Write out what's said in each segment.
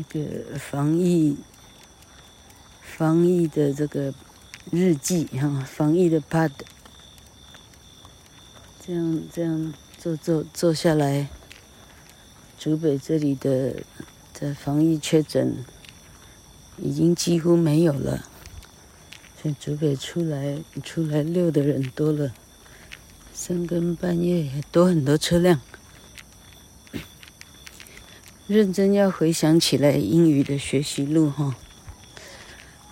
这个防疫防疫的这个日记哈，防疫的 pad，这样这样做做做下来，竹北这里的的防疫确诊已经几乎没有了，所以竹北出来出来溜的人多了，三更半夜也多很多车辆。认真要回想起来英语的学习路哈，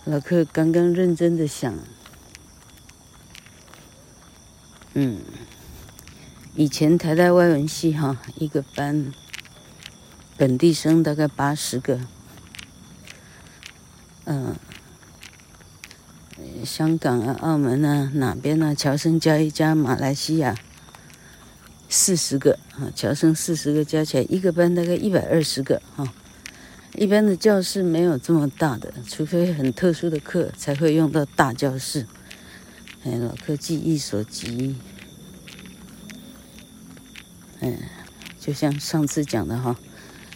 老克刚刚认真的想，嗯，以前台大外文系哈一个班，本地生大概八十个，嗯，香港啊、澳门啊、哪边啊，侨生加一加，马来西亚。四十个啊，侨生四十个加起来一个班大概一百二十个哈。一般的教室没有这么大的，除非很特殊的课才会用到大教室。哎，老科技一所及，嗯，就像上次讲的哈，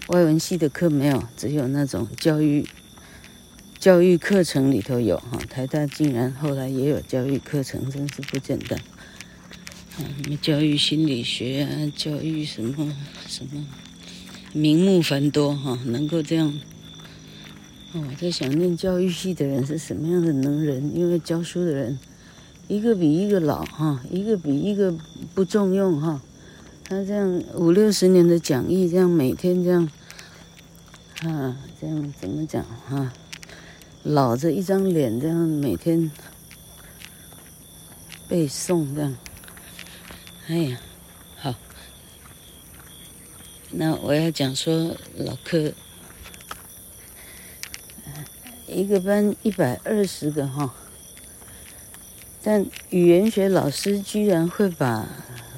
外文系的课没有，只有那种教育教育课程里头有哈。台大竟然后来也有教育课程，真是不简单。什么教育心理学啊，教育什么什么，名目繁多哈，能够这样。我在想念教育系的人是什么样的能人，因为教书的人一个比一个老哈，一个比一个不中用哈。他这样五六十年的讲义，这样每天这样，啊，这样怎么讲哈？老着一张脸，这样每天背诵这样。哎呀，好，那我要讲说老克，一个班一百二十个哈，但语言学老师居然会把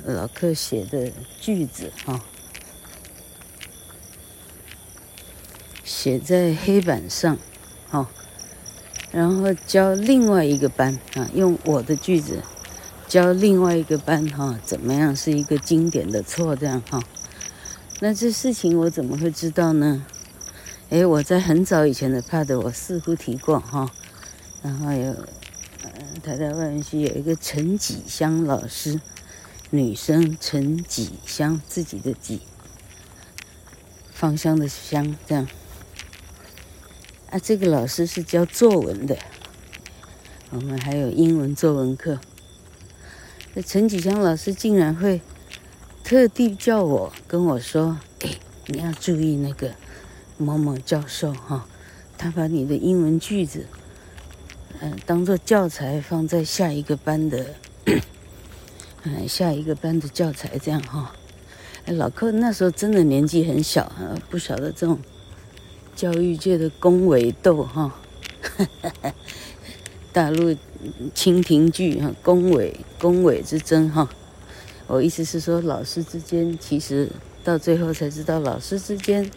老克写的句子哈，写在黑板上，哈，然后教另外一个班啊，用我的句子。教另外一个班哈，怎么样是一个经典的错这样哈？那这事情我怎么会知道呢？诶，我在很早以前的 pad 我似乎提过哈，然后有呃台大外文系有一个陈己香老师，女生陈己香自己的己，芳香的香这样。啊，这个老师是教作文的，我们还有英文作文课。陈启香老师竟然会特地叫我跟我说：“哎，你要注意那个某某教授哈，他把你的英文句子，嗯、当做教材放在下一个班的，嗯、下一个班的教材这样哈。哎，老克那时候真的年纪很小啊，不晓得这种教育界的恭维斗哈。呵 呵大陆清廷剧哈，宫尾宫尾之争哈，我意思是说，老师之间其实到最后才知道，老师之间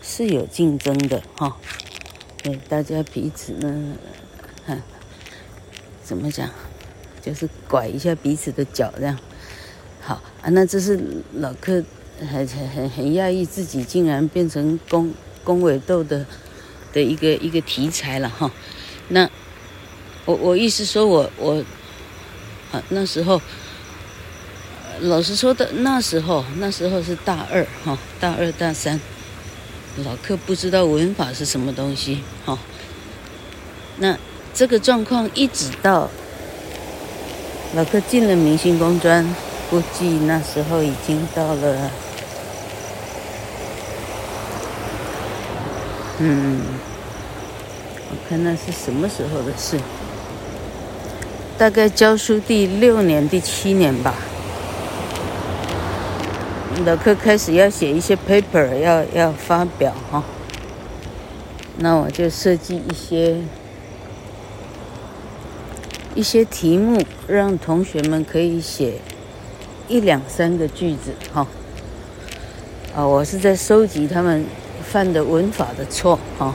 是有竞争的哈。对，大家彼此呢，哈，怎么讲，就是拐一下彼此的脚这样。好啊，那这是老克很很很很讶异自己竟然变成宫宫尾斗的的一个一个题材了哈。那。我我意思说我，我啊那时候，老实说的那时候，那时候是大二哈，大二大三，老克不知道文法是什么东西哈。那这个状况一直到老克进了明星工专，估计那时候已经到了，嗯，我看那是什么时候的事。大概教书第六年、第七年吧，老克开始要写一些 paper，要要发表哈。那我就设计一些一些题目，让同学们可以写一两三个句子哈。啊，我是在收集他们犯的文法的错哈。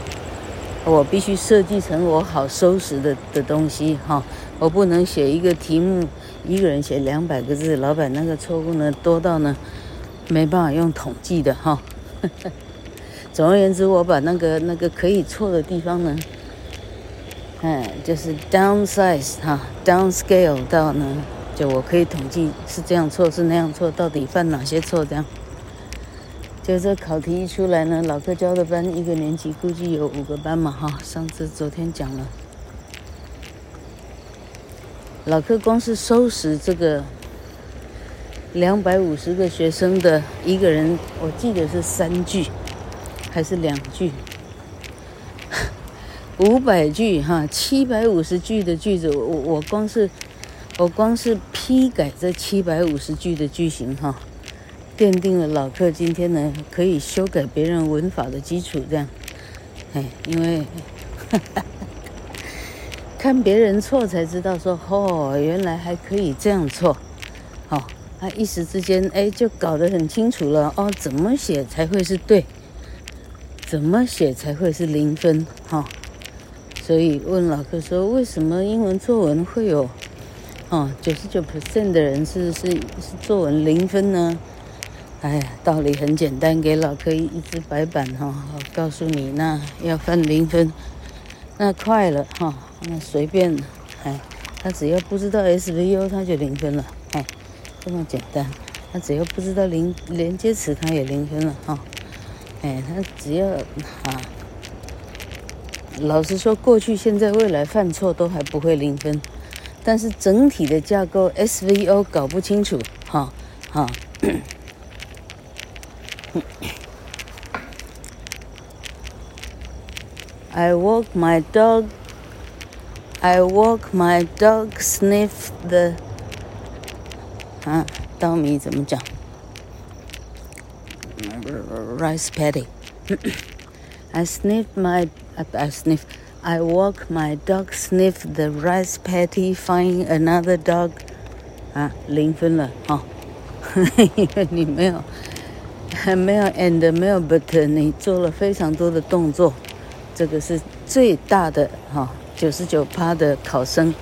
我必须设计成我好收拾的的东西哈，我不能写一个题目，一个人写两百个字，老板那个错误呢多到呢没办法用统计的哈，总而言之，我把那个那个可以错的地方呢，哎，就是 downsize 哈，downscale 到呢，就我可以统计是这样错是那样错，到底犯哪些错这样。就这考题一出来呢，老课教的班一个年级估计有五个班嘛哈，上次昨天讲了。老课光是收拾这个两百五十个学生的一个人，我记得是三句还是两句？五百句哈，七百五十句的句子，我我光是我光是批改这七百五十句的句型哈，奠定了老客今天呢可以修改别人文法的基础。这样，哎，因为。哈哈看别人错才知道说，哦，原来还可以这样错，哦，他一时之间哎就搞得很清楚了哦，怎么写才会是对，怎么写才会是零分哈、哦，所以问老客说，为什么英文作文会有哦九十九 percent 的人是是是作文零分呢？哎呀，道理很简单，给老课一只白板哈、哦，告诉你那要分零分，那快了哈。那随便，哎，他只要不知道 SVO，他就零分了，哎，这么简单。他只要不知道连连接词，他也零分了，哈，哎，他只要啊，老实说，过去、现在、未来犯错都还不会零分，但是整体的架构 SVO 搞不清楚，哈，哈。I walk my dog. I walk my dog sniff the 啊，稻米怎么讲？Rice paddy. I sniff my I sniff. I walk my dog sniff the rice paddy. Find another dog. 啊，零分了哈，因为你没有 还 没有 and 没有 but，你做了非常多的动作，这个是最大的哈。九十九趴的考生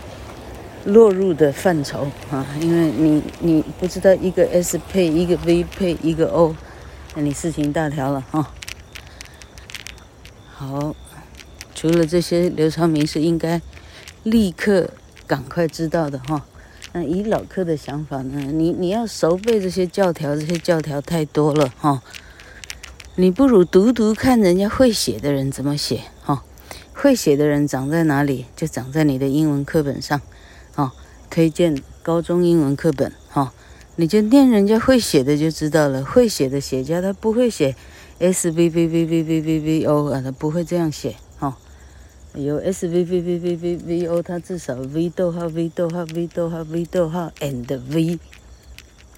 落入的范畴啊，因为你你不知道一个 S 配一个 V 配一个 O，那你事情大条了哈。好，除了这些，刘长明是应该立刻赶快知道的哈。那以老课的想法呢，你你要熟背这些教条，这些教条太多了哈。你不如读读看人家会写的人怎么写哈。会写的人长在哪里？就长在你的英文课本上，哦，推荐高中英文课本，哈、哦，你就念人家会写的就知道了。会写的写家他不会写 S V V V V V V V O 啊，他不会这样写，有 S V V V V V V O，它至少 V 逗号 V 逗号 V 逗号 V 逗号 and V，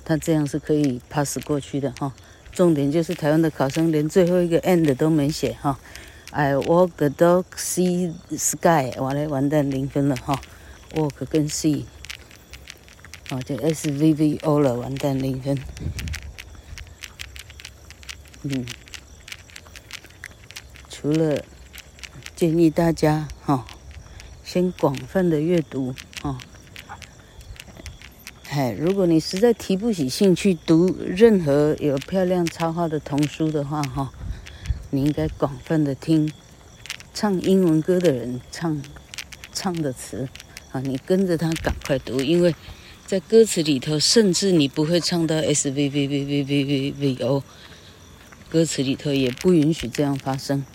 它这样是可以 pass 过去的，哈、重点就是台湾的考生连最后一个 and 都没写，哈、I walk the dog, see sky，完了完蛋零分了哈，walk 跟 see，哦就 S V V O 了，完蛋零分。嗯，除了建议大家哈，先广泛的阅读哈，哎，如果你实在提不起兴趣读任何有漂亮插画的童书的话哈。你应该广泛的听唱英文歌的人唱唱的词啊，你跟着他赶快读，因为在歌词里头，甚至你不会唱到 S V V V V V V V O，歌词里头也不允许这样发生，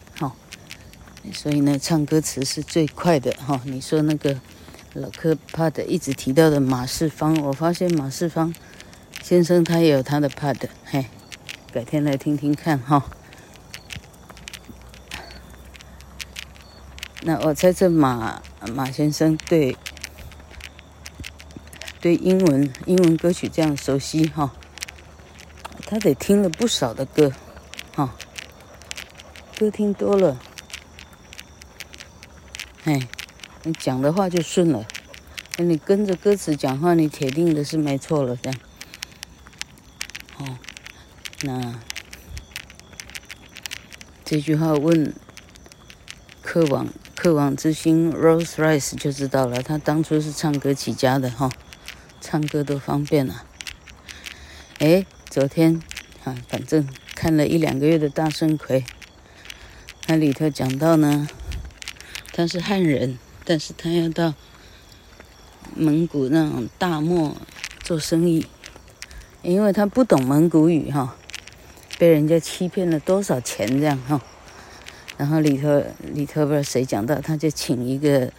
所以呢，唱歌词是最快的哈。你说那个老科帕的一直提到的马世芳，我发现马世芳先生他也有他的 pad，嘿，改天来听听看哈。那我猜测马马先生对对英文英文歌曲这样熟悉哈，他得听了不少的歌，哈，歌听多了，哎，你讲的话就顺了，那你跟着歌词讲话，你铁定的是没错了，这样，哦，那这句话问课网。课网之星 Rose Rice 就知道了，他当初是唱歌起家的哈，唱歌都方便了。哎，昨天啊，反正看了一两个月的大圣葵，那里头讲到呢，他是汉人，但是他要到蒙古那种大漠做生意，因为他不懂蒙古语哈，被人家欺骗了多少钱这样哈。然后里头里头不知道谁讲到，他就请一个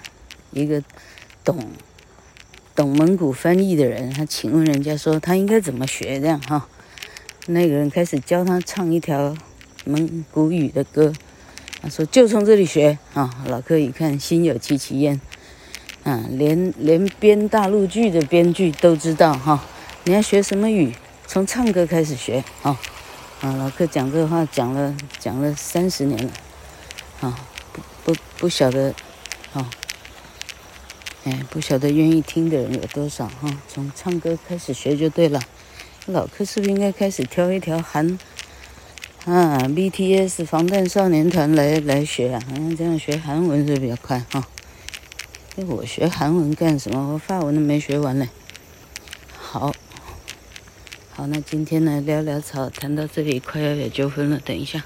一个懂懂蒙古翻译的人，他请问人家说他应该怎么学这样哈。那个人开始教他唱一条蒙古语的歌，他说就从这里学啊。老客一看心有戚戚焉啊，连连编大陆剧的编剧都知道哈。你要学什么语？从唱歌开始学啊。啊，老客讲这话讲了讲了三十年了。啊，不不不晓得，啊，哎，不晓得愿意听的人有多少哈？从唱歌开始学就对了。老客是不是应该开始挑一条韩啊，BTS 防弹少年团来来学啊？好像这样学韩文是比较快哈。我学韩文干什么？我法文都没学完嘞。好，好，那今天呢，聊聊草，谈到这里快要有纠纷了，等一下。